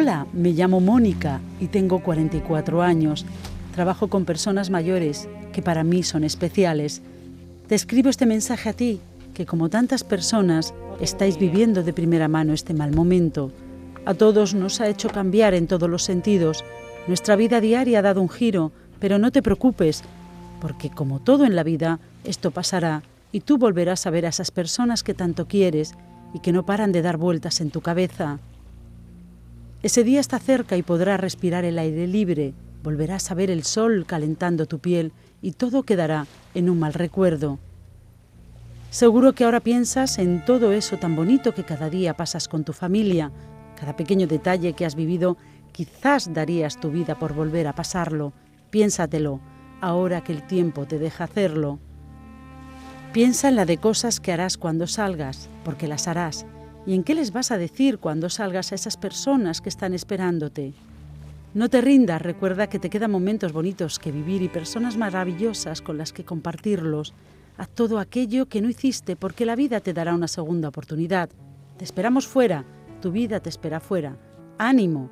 Hola, me llamo Mónica y tengo 44 años. Trabajo con personas mayores que para mí son especiales. Te escribo este mensaje a ti, que como tantas personas estáis viviendo de primera mano este mal momento. A todos nos ha hecho cambiar en todos los sentidos. Nuestra vida diaria ha dado un giro, pero no te preocupes, porque como todo en la vida, esto pasará y tú volverás a ver a esas personas que tanto quieres y que no paran de dar vueltas en tu cabeza. Ese día está cerca y podrás respirar el aire libre, volverás a ver el sol calentando tu piel y todo quedará en un mal recuerdo. Seguro que ahora piensas en todo eso tan bonito que cada día pasas con tu familia, cada pequeño detalle que has vivido, quizás darías tu vida por volver a pasarlo. Piénsatelo, ahora que el tiempo te deja hacerlo. Piensa en la de cosas que harás cuando salgas, porque las harás, y en qué les vas a decir cuando salgas a esas personas que están esperándote. No te rindas, recuerda que te quedan momentos bonitos que vivir y personas maravillosas con las que compartirlos. Haz todo aquello que no hiciste porque la vida te dará una segunda oportunidad. Te esperamos fuera, tu vida te espera fuera. Ánimo.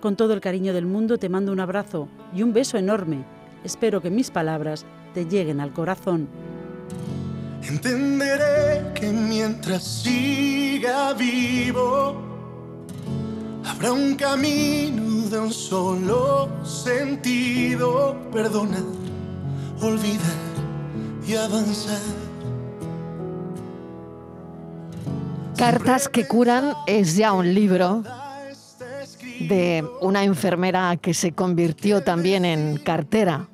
Con todo el cariño del mundo te mando un abrazo y un beso enorme. Espero que mis palabras te lleguen al corazón. Entenderé que mientras siga vivo, habrá un camino de un solo sentido. Perdonar, olvidar y avanzar. Cartas que curan es ya un libro de una enfermera que se convirtió también en cartera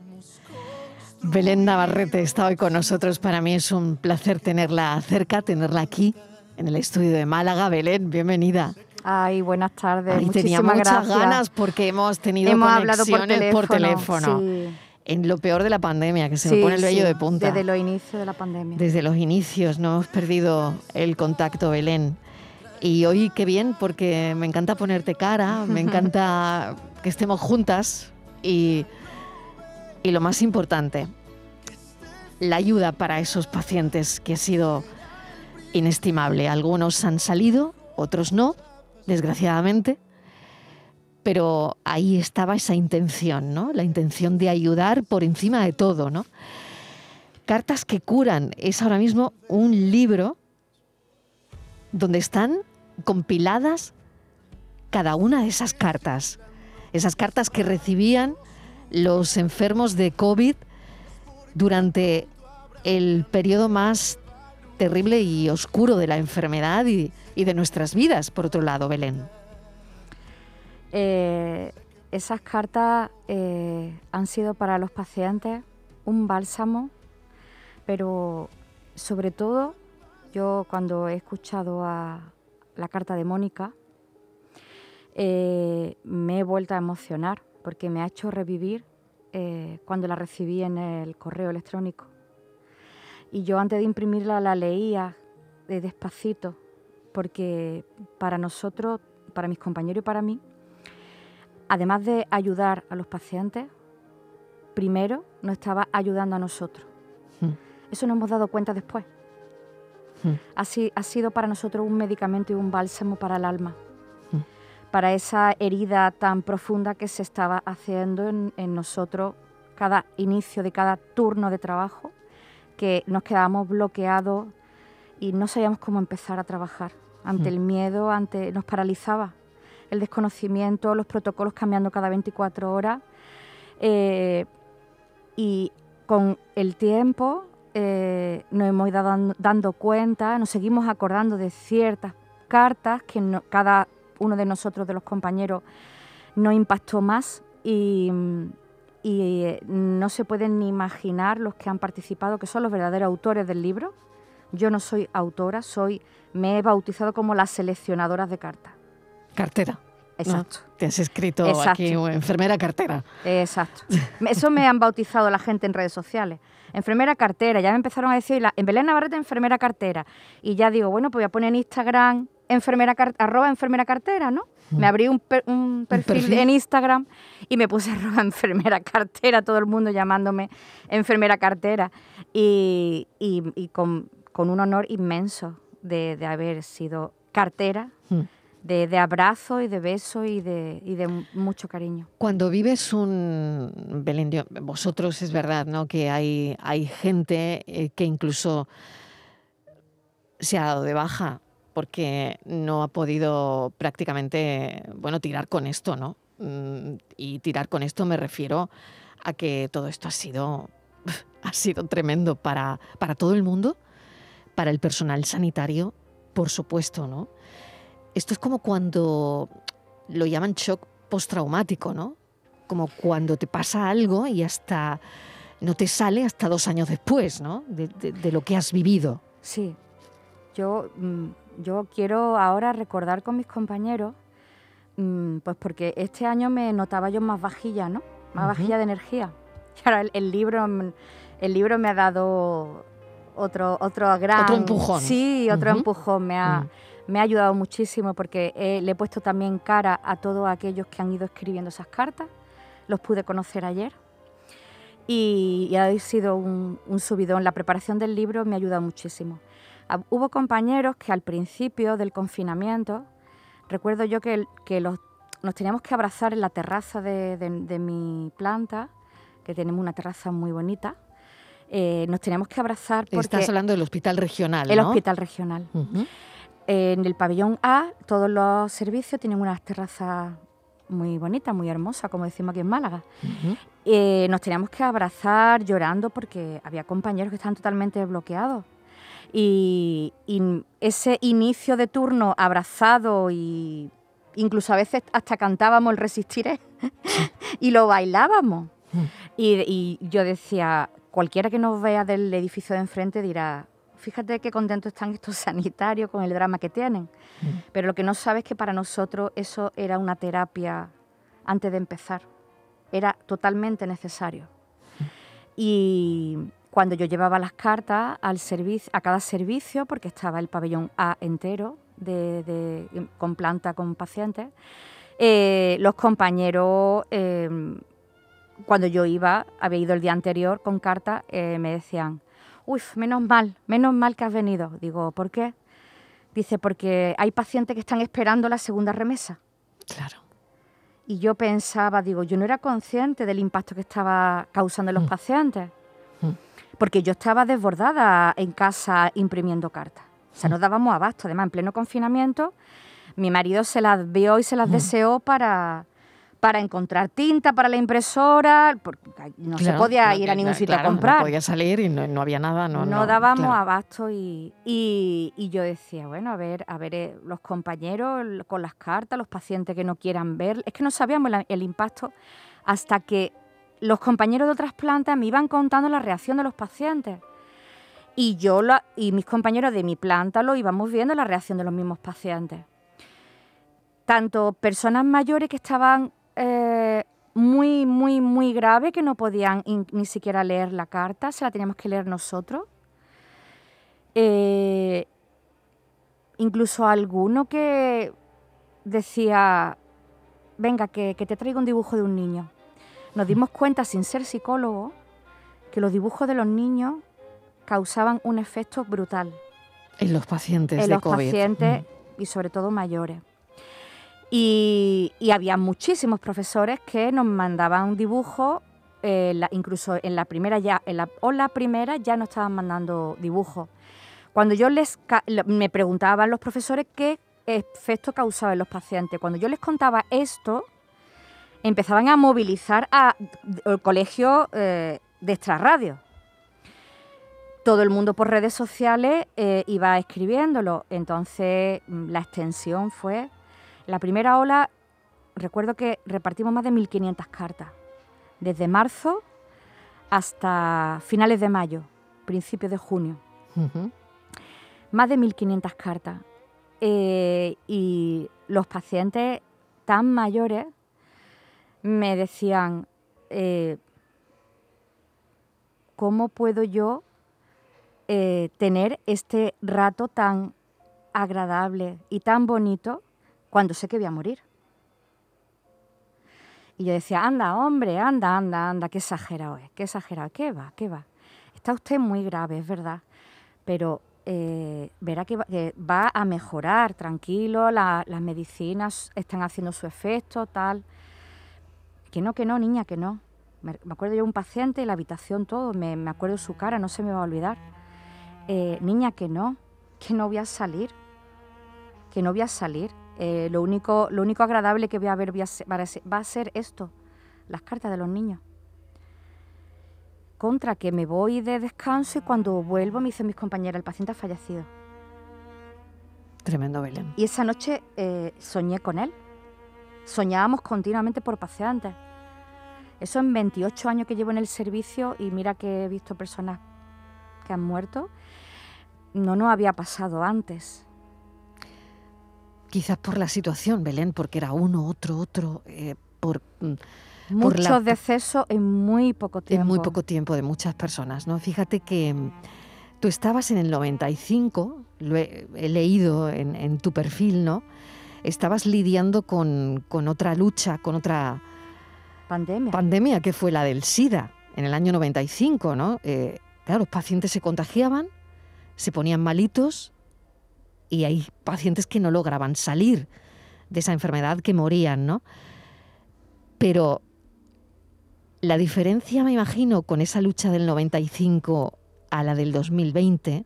Belén Navarrete está hoy con nosotros. Para mí es un placer tenerla cerca, tenerla aquí en el estudio de Málaga. Belén, bienvenida. Ay, buenas tardes. Y tenía muchas ganas porque hemos tenido hemos conexiones por teléfono. En lo peor de la pandemia, que se me pone el vello de punta. Desde los inicios de la pandemia. Desde los inicios, no hemos perdido el contacto, Belén. Y hoy qué bien, porque me encanta ponerte cara, me encanta que estemos juntas y y lo más importante, la ayuda para esos pacientes que ha sido inestimable. Algunos han salido, otros no, desgraciadamente, pero ahí estaba esa intención, ¿no? La intención de ayudar por encima de todo, ¿no? Cartas que curan es ahora mismo un libro donde están compiladas cada una de esas cartas, esas cartas que recibían los enfermos de COVID durante el periodo más terrible y oscuro de la enfermedad y, de nuestras vidas, por otro lado, Belén. Eh, esas cartas eh, han sido para los pacientes un bálsamo, pero sobre todo yo cuando he escuchado a la carta de Mónica, eh, me he vuelto a emocionar porque me ha hecho revivir eh, cuando la recibí en el correo electrónico. Y yo antes de imprimirla la leía de despacito, porque para nosotros, para mis compañeros y para mí, además de ayudar a los pacientes, primero nos estaba ayudando a nosotros. Hmm. Eso nos hemos dado cuenta después. Hmm. Así, ha sido para nosotros un medicamento y un bálsamo para el alma para esa herida tan profunda que se estaba haciendo en, nosotros cada inicio de cada turno de trabajo, que nos quedábamos bloqueados y no sabíamos cómo empezar a trabajar. Ante mm. el miedo, ante nos paralizaba el desconocimiento, los protocolos cambiando cada 24 horas. Eh, y con el tiempo eh, nos hemos ido dando, cuenta, nos seguimos acordando de ciertas cartas que cada uno de nosotros, de los compañeros, nos impactó más y, eh, no se pueden ni imaginar los que han participado, que son los verdaderos autores del libro. Yo no soy autora, soy, me he bautizado como las seleccionadoras de cartas. Cartera. Exacto. Te has escrito aquí, enfermera cartera. Exacto. Eso me han bautizado la gente en redes sociales. Enfermera cartera, ya me empezaron a decir, en Belén Navarrete, enfermera cartera. Y ya digo, bueno, pues voy a poner en Instagram enfermera arroba enfermera cartera, ¿no? Me abrí un, perfil, en Instagram y me puse arroba enfermera cartera, todo el mundo llamándome enfermera cartera. Y, con, un honor inmenso de, haber sido cartera de, abrazo y de beso y de, mucho cariño. Cuando vives un Belén, vosotros es verdad, ¿no? Que hay, hay gente eh, que incluso se ha dado de baja porque no ha podido prácticamente, bueno, tirar con esto, ¿no? Mm, y tirar con esto me refiero a que todo esto ha sido, ha sido tremendo para, para todo el mundo, para el personal sanitario, por supuesto, ¿no? Esto es como cuando lo llaman shock postraumático, ¿no? Como cuando te pasa algo y hasta no te sale hasta dos años después, ¿no? De, lo que has vivido. Sí. Yo, mm, yo quiero ahora recordar con mis compañeros, mm, pues porque este año me notaba yo más vajilla, ¿no? Más vajilla de energía. Y ahora el, libro, mm, el libro me ha dado otro, otro gran... Otro empujón. Sí, otro empujón. Me ha, me ha ayudado muchísimo porque le he puesto también cara a todos aquellos que han ido escribiendo esas cartas. Los pude conocer ayer y, ha sido un, subidón. La preparación del libro me ha ayudado muchísimo. Ah, hubo compañeros que al principio del confinamiento, recuerdo yo que, que los, nos teníamos que abrazar en la terraza de, mi planta, que tenemos una terraza muy bonita. Eh, nos teníamos que abrazar porque... Estás hablando del hospital regional, El hospital regional. En el pabellón A, todos los servicios tienen unas terrazas muy bonitas, muy hermosas, como decimos aquí en Málaga. Eh, nos teníamos que abrazar llorando porque había compañeros que estaban totalmente bloqueados. Y, ese inicio de turno abrazado y incluso a veces hasta cantábamos el Resistiré y lo bailábamos. y, y, yo decía, cualquiera que nos vea del edificio de enfrente dirá, fíjate qué contentos están estos sanitarios con el drama que tienen. Mm. Pero lo que no sabes es que para nosotros eso era una terapia antes de empezar. Era totalmente necesario. Mm. Y cuando yo llevaba las cartas al servicio, a cada servicio, porque estaba el pabellón A entero, con planta con pacientes, eh, los compañeros, em, cuando yo iba, había ido el día anterior con cartas, eh, me decían, uy, menos mal, menos mal que has venido. Digo, ¿por qué? Dice, porque hay pacientes que están esperando la segunda remesa. Claro. Y yo pensaba, digo, yo no era consciente del impacto que estaba causando en los mm. pacientes, mm. porque yo estaba desbordada en casa imprimiendo cartas. O sea, mm. nos dábamos abasto. Además, en pleno confinamiento, mi marido se las vio y se las deseó para, para encontrar tinta para la impresora, porque no se podía ir a ningún sitio a comprar. No podía salir y no, había nada. No, no dábamos abasto y, y, yo decía, bueno, a ver, a ver, eh, los compañeros con las cartas, los pacientes que no quieran ver, es que no sabíamos el, impacto hasta que los compañeros de otras plantas me iban contando la reacción de los pacientes. Y yo y mis compañeros de mi planta lo íbamos viendo la reacción de los mismos pacientes. Tanto personas mayores que estaban muy, muy, muy grave que no podían ni siquiera leer la carta, se la teníamos que leer nosotros. Eh, incluso alguno que decía, venga, que, que, te traigo un dibujo de un niño. Nos dimos cuenta, sin ser psicólogo, que los dibujos de los niños causaban un efecto brutal. En los pacientes en de los pacientes mm. y sobre todo mayores. Y, había muchísimos profesores que nos mandaban dibujos, eh, incluso en la primera ya, en la, o la primera ya nos estaban mandando dibujos. Cuando yo les me preguntaban los profesores qué efecto causaba en los pacientes, cuando yo les contaba esto, empezaban a movilizar al colegio eh, de extrarradio. Todo el mundo por redes sociales eh, iba escribiéndolo, entonces mm, la extensión fue la primera ola, recuerdo que repartimos más de 1.500 cartas, desde marzo hasta finales de mayo, principios de junio. Más de 1.500 cartas. Eh, y los pacientes tan mayores me decían, eh, ¿cómo puedo yo eh, tener este rato tan agradable y tan bonito cuando sé que voy a morir. Y yo decía, anda, hombre, anda, anda, anda, qué exagerado es, qué exagerado, qué va, qué va. Está usted muy grave, es verdad, pero eh, verá que va, a mejorar, tranquilo, las medicinas están haciendo su efecto, tal. Que no, que no, niña, que no. Me, acuerdo yo un paciente, la habitación, todo, me, acuerdo de su cara, no se me va a olvidar. Eh, niña, que no, que no voy a salir, que no voy a salir. Eh, lo, único, lo único agradable que voy a ver va a ser esto, las cartas de los niños contra que me voy de descanso y cuando vuelvo me dicen mis compañeras, el paciente ha fallecido. Tremendo, Belén. Y esa noche eh, soñé con él. Soñábamos continuamente por pacientes. Eso en 28 años que llevo en el servicio y mira que he visto personas que han muerto, no nos había pasado antes. Quizás por la situación, Belén, porque era uno, otro, otro, eh, por mm, Muchos decesos en muy poco tiempo. En muy poco tiempo de muchas personas, ¿no? Fíjate que mm, tú estabas en el 95, lo he, leído en, tu perfil, ¿no? Estabas lidiando con, otra lucha, con otra pandemia. pandemia que fue la del SIDA en el año 95, ¿no? Eh, claro, los pacientes se contagiaban, se ponían malitos y hay pacientes que no lograban salir de esa enfermedad, que morían, ¿no? Pero la diferencia, me imagino, con esa lucha del 95 a la del 2020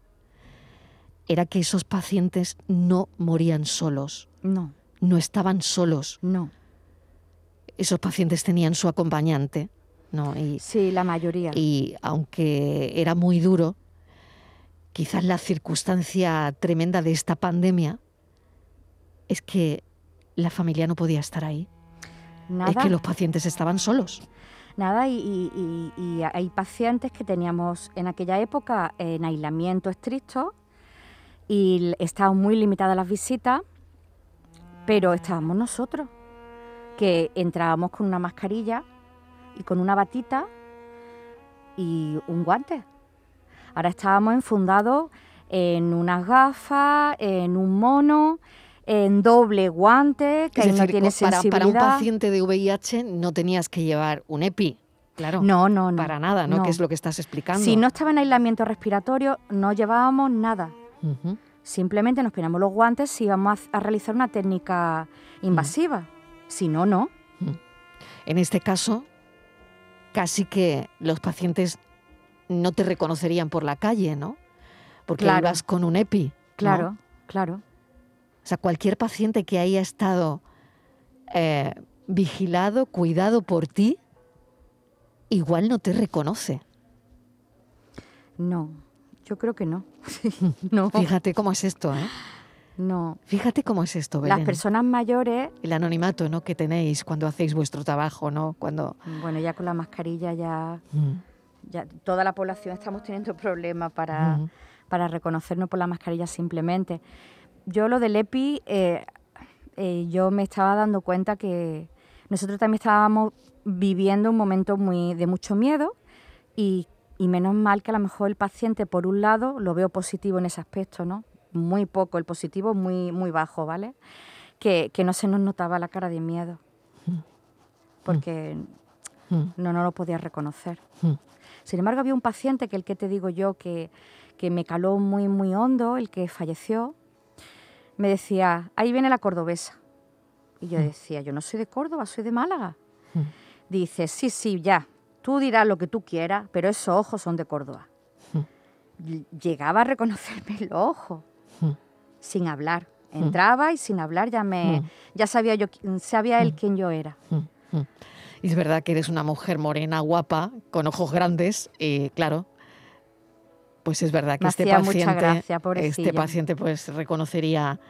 era que esos pacientes no morían solos. No. No estaban solos. No. Esos pacientes tenían su acompañante. ¿no? Y, sí, la mayoría. Y aunque era muy duro, quizás la circunstancia tremenda de esta pandemia es que la familia no podía estar ahí. Nada. Es que los pacientes estaban solos nada, y, hay pacientes que teníamos en aquella época en aislamiento estricto y estaban muy limitadas las visitas, pero estábamos nosotros, que entrábamos con una mascarilla y con una batita y un guante. Ahora estábamos enfundados en unas gafas, en un mono, en doble guante, que no tiene para, para, un paciente de VIH no tenías que llevar un EPI. Claro. No, no, no. Para nada, ¿no? Que es lo que estás explicando. Si no estaba en aislamiento respiratorio, no llevábamos nada. Simplemente nos poníamos los guantes si íbamos a, realizar una técnica invasiva. Si no, no. En este caso, casi que los pacientes no te reconocerían por la calle, ¿no? Porque ibas con un EPI. Claro, claro. O sea, cualquier paciente que haya estado eh, vigilado, cuidado por ti, igual no te reconoce. No, yo creo que no. no. Fíjate cómo es esto, ¿eh? No. Fíjate cómo es esto, Belén. Las personas mayores... El anonimato, ¿no? Que tenéis cuando hacéis vuestro trabajo, ¿no? Cuando... Bueno, ya con la mascarilla ya... Mm. Ya toda la población estamos teniendo problemas para, mm. para reconocernos por la mascarilla simplemente yo lo del EPI, eh, eh, yo me estaba dando cuenta que nosotros también estábamos viviendo un momento muy de mucho miedo y, menos mal que a lo mejor el paciente, por un lado, lo veo positivo en ese aspecto, ¿no? Muy poco, el positivo muy, muy bajo, ¿vale? Que, no se nos notaba la cara de miedo, porque no, no lo podía reconocer. Sin embargo, había un paciente que el que te digo yo que, que me caló muy, muy hondo, el que falleció, me decía, ahí viene la cordobesa. Y yo mm. decía, yo no soy de Córdoba, soy de Málaga. Mm. Dice, sí, sí, ya, tú dirás lo que tú quieras, pero esos ojos son de Córdoba. Mm. Llegaba a reconocerme los ojos, sin hablar. Entraba y sin hablar ya me ya sabía yo sabía él quién yo era. Y es verdad que eres una mujer morena, guapa, con ojos grandes, y claro, pues es verdad que este paciente, este paciente pues reconocería,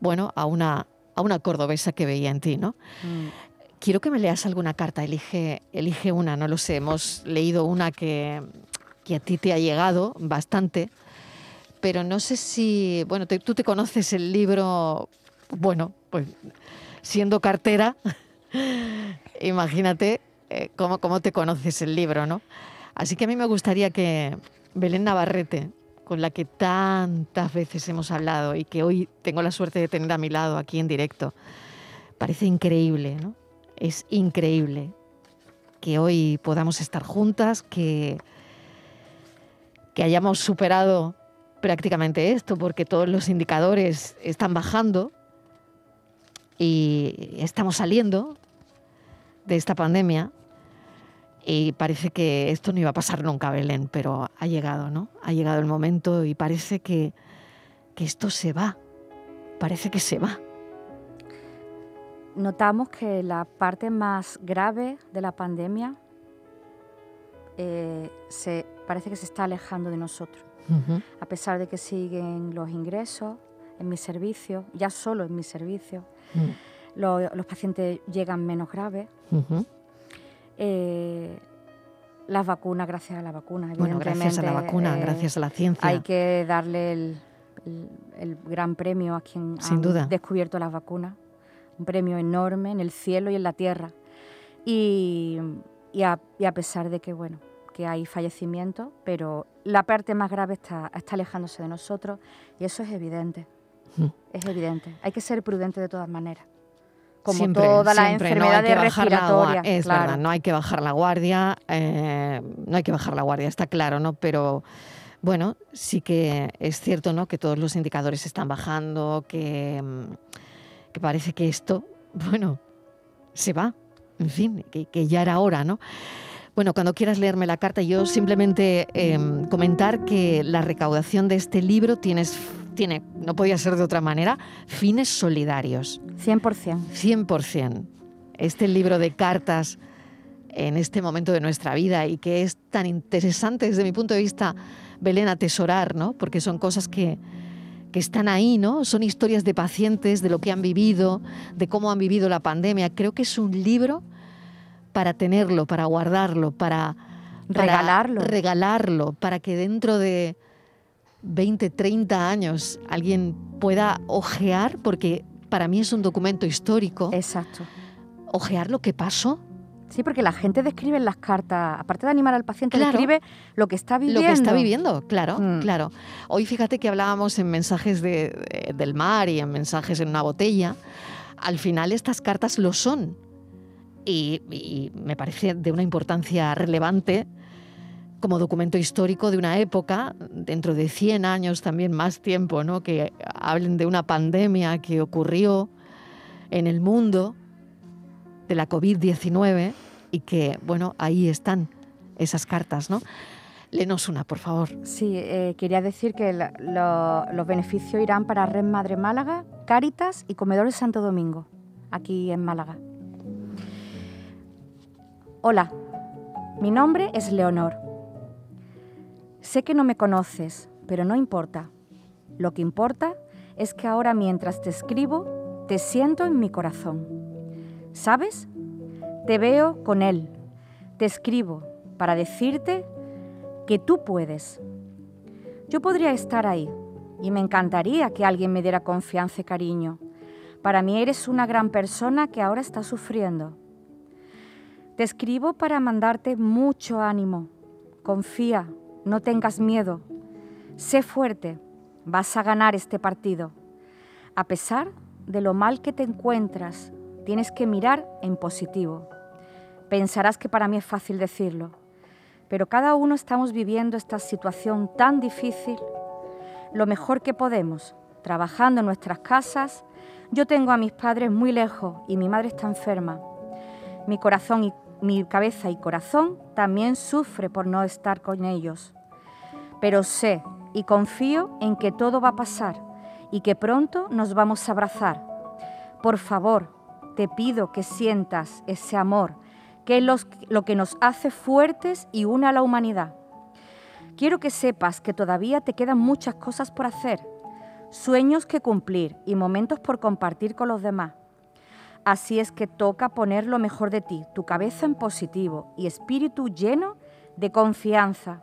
bueno, a una, a una cordobesa que veía en ti, ¿no? Mm. Quiero que me leas alguna carta, elige, elige una, no lo sé, hemos leído una que, que a ti te ha llegado bastante, pero no sé si, bueno, tú te conoces el libro, bueno, pues siendo cartera, imagínate eh, cómo, cómo te conoces el libro, ¿no? Así que a mí me gustaría que, Belén Navarrete, con la que tantas veces hemos hablado y que hoy tengo la suerte de tener a mi lado aquí en directo. Parece increíble, ¿no? Es increíble que hoy podamos estar juntas, que, que hayamos superado prácticamente esto, porque todos los indicadores están bajando y estamos saliendo de esta pandemia y parece que esto no iba a pasar nunca, Belén, pero ha llegado, ¿no? Ha llegado el momento y parece que, que esto se va, parece que se va. Notamos que la parte más grave de la pandemia eh, se, parece que se está alejando de nosotros. A pesar de que siguen los ingresos en mi servicio, ya solo en mi servicio, mm. los pacientes llegan menos graves. Eh, las vacunas, gracias a la vacuna, Bueno, gracias a la vacuna, eh, gracias a la ciencia. Hay que darle el, gran premio a quien ha descubierto las vacunas. Un premio enorme en el cielo y en la tierra. Y, a, y a pesar de que, bueno, que hay fallecimientos, pero la parte más grave está, está alejándose de nosotros y eso es evidente. Mm. Es evidente. Hay que ser prudente de todas maneras. Como siempre, toda la enfermedad no respiratoria. Es verdad, no hay que bajar la guardia, eh, no hay que bajar la guardia, está claro, ¿no? Pero bueno, sí que es cierto, ¿no? Que todos los indicadores están bajando, que, mm, que parece que esto, bueno, se va, en fin, que, que ya era hora, ¿no? Bueno, cuando quieras leerme la carta, yo simplemente em, comentar que la recaudación de este libro tienes, tiene, no podía ser de otra manera, fines solidarios. 100%. 100%. Este libro de cartas en este momento de nuestra vida y que es tan interesante desde mi punto de vista, Belén, atesorar, ¿no? Porque son cosas que, que están ahí, ¿no? Son historias de pacientes, de lo que han vivido, de cómo han vivido la pandemia. Creo que es un libro para tenerlo, para guardarlo, para, regalarlo. regalarlo, para que dentro de 20, 30 años alguien pueda ojear, porque para mí es un documento histórico. Exacto. Ojear lo que pasó. Sí, porque la gente describe en las cartas, aparte de animar al paciente, describe lo que está viviendo. Lo que está viviendo, claro, mm. claro. Hoy fíjate que hablábamos en mensajes de, del mar y en mensajes en una botella. Al final estas cartas lo son y, me parece de una importancia relevante como documento histórico de una época, dentro de 100 años también más tiempo, ¿no? que hablen de una pandemia que ocurrió en el mundo, de la COVID-19, y que, bueno, ahí están esas cartas, ¿no? Lenos una, por favor. Sí, eh, quería decir que los beneficios irán para Red Madre Málaga, Cáritas y Comedores Santo Domingo, aquí en Málaga. Hola, mi nombre es Leonor. Sé que no me conoces, pero no importa. Lo que importa es que ahora mientras te escribo, te siento en mi corazón. ¿Sabes? Te veo con él. Te escribo para decirte que tú puedes. Yo podría estar ahí y me encantaría que alguien me diera confianza y cariño. Para mí eres una gran persona que ahora está sufriendo te escribo para mandarte mucho ánimo. Confía, no tengas miedo. Sé fuerte, vas a ganar este partido. A pesar de lo mal que te encuentras, tienes que mirar en positivo. Pensarás que para mí es fácil decirlo, pero cada uno estamos viviendo esta situación tan difícil. Lo mejor que podemos, trabajando en nuestras casas. Yo tengo a mis padres muy lejos y mi madre está enferma. Mi corazón y mi cabeza y corazón también sufre por no estar con ellos. Pero sé y confío en que todo va a pasar y que pronto nos vamos a abrazar. Por favor, te pido que sientas ese amor, que es lo que nos hace fuertes y une a la humanidad. Quiero que sepas que todavía te quedan muchas cosas por hacer, sueños que cumplir y momentos por compartir con los demás. Así es que toca poner lo mejor de ti, tu cabeza en positivo y espíritu lleno de confianza.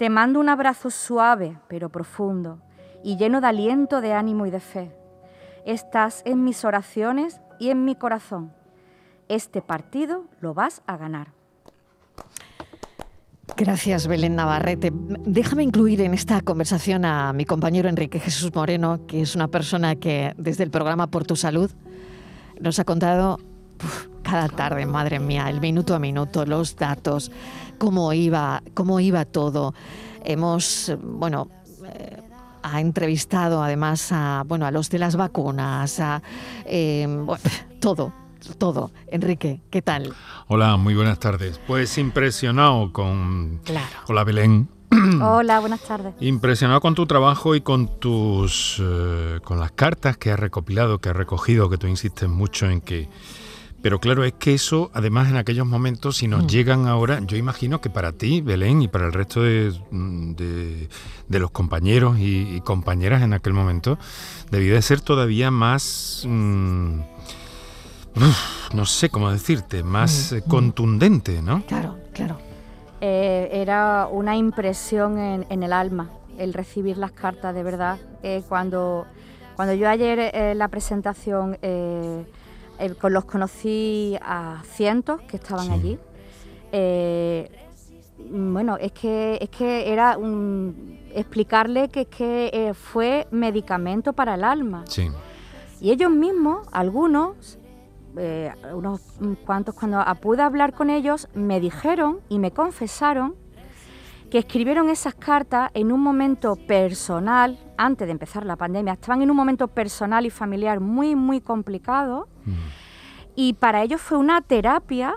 Te mando un abrazo suave pero profundo y lleno de aliento, de ánimo y de fe. Estás en mis oraciones y en mi corazón. Este partido lo vas a ganar. Gracias, Belén Navarrete. Déjame incluir en esta conversación a mi compañero Enrique Jesús Moreno, que es una persona que desde el programa Por tu Salud nos ha contado cada tarde, madre mía, el minuto a minuto, los datos, cómo iba, cómo iba todo. Hemos, bueno, eh, ha entrevistado además a, bueno, a los de las vacunas, a eh, todo, todo. Enrique, ¿qué tal? Hola, muy buenas tardes. Pues impresionado con... Claro. Hola, Belén. Hola, buenas tardes. Impresionado con tu trabajo y con tus... Eh, con las cartas que has recopilado, que has recogido, que tú insistes mucho en que pero claro, es que eso, además en aquellos momentos, si nos mm. llegan ahora, yo imagino que para ti, Belén, y para el resto de, de, los compañeros y, compañeras en aquel momento, debía de ser todavía más... Mm, no sé cómo decirte, más mm, eh, contundente, ¿no? Claro, claro. Eh, era una impresión en, el alma el recibir las cartas, de verdad. Eh, cuando, cuando yo ayer la presentación eh, los conocí a cientos que estaban allí. Eh, bueno, es que, es que era explicarle que, que eh, fue medicamento para el alma. Y ellos mismos, algunos, unos cuantos, cuando pude hablar con ellos, me dijeron y me confesaron que escribieron esas cartas en un momento personal, antes de empezar la pandemia, estaban en un momento personal y familiar muy, muy complicado. Mm. Y para ellos fue una terapia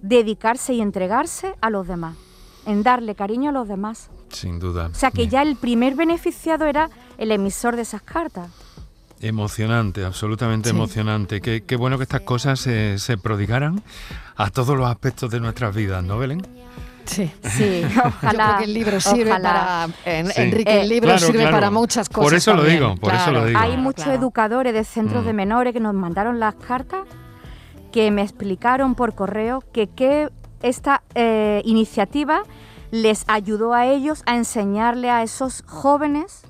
dedicarse y entregarse a los demás, en darle cariño a los demás. Sin duda. O sea que ya el primer beneficiado era el emisor de esas cartas. Emocionante, absolutamente emocionante. Qué, bueno que estas cosas se, se prodigaran a todos los aspectos de nuestras vidas, ¿no, Belén? Sí, sí, ojalá. que el libro sirve para. Enrique, el libro sirve para muchas cosas. Por eso lo digo, por eso lo digo. Hay muchos educadores de centros de mm. menores que nos mandaron las cartas que me explicaron por correo que, que esta eh, iniciativa les ayudó a ellos a enseñarle a esos jóvenes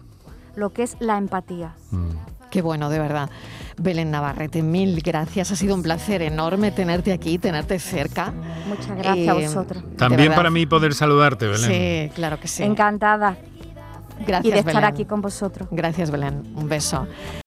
lo que es la empatía. Mm. Qué bueno, de verdad. Belén Navarrete, mil gracias. Ha sido un placer enorme tenerte aquí, tenerte cerca. Muchas gracias a eh, vosotros. También para mí poder saludarte, Belén. Sí, claro que sí. Encantada. Gracias, y de estar aquí con vosotros. Gracias, Belén. Un beso.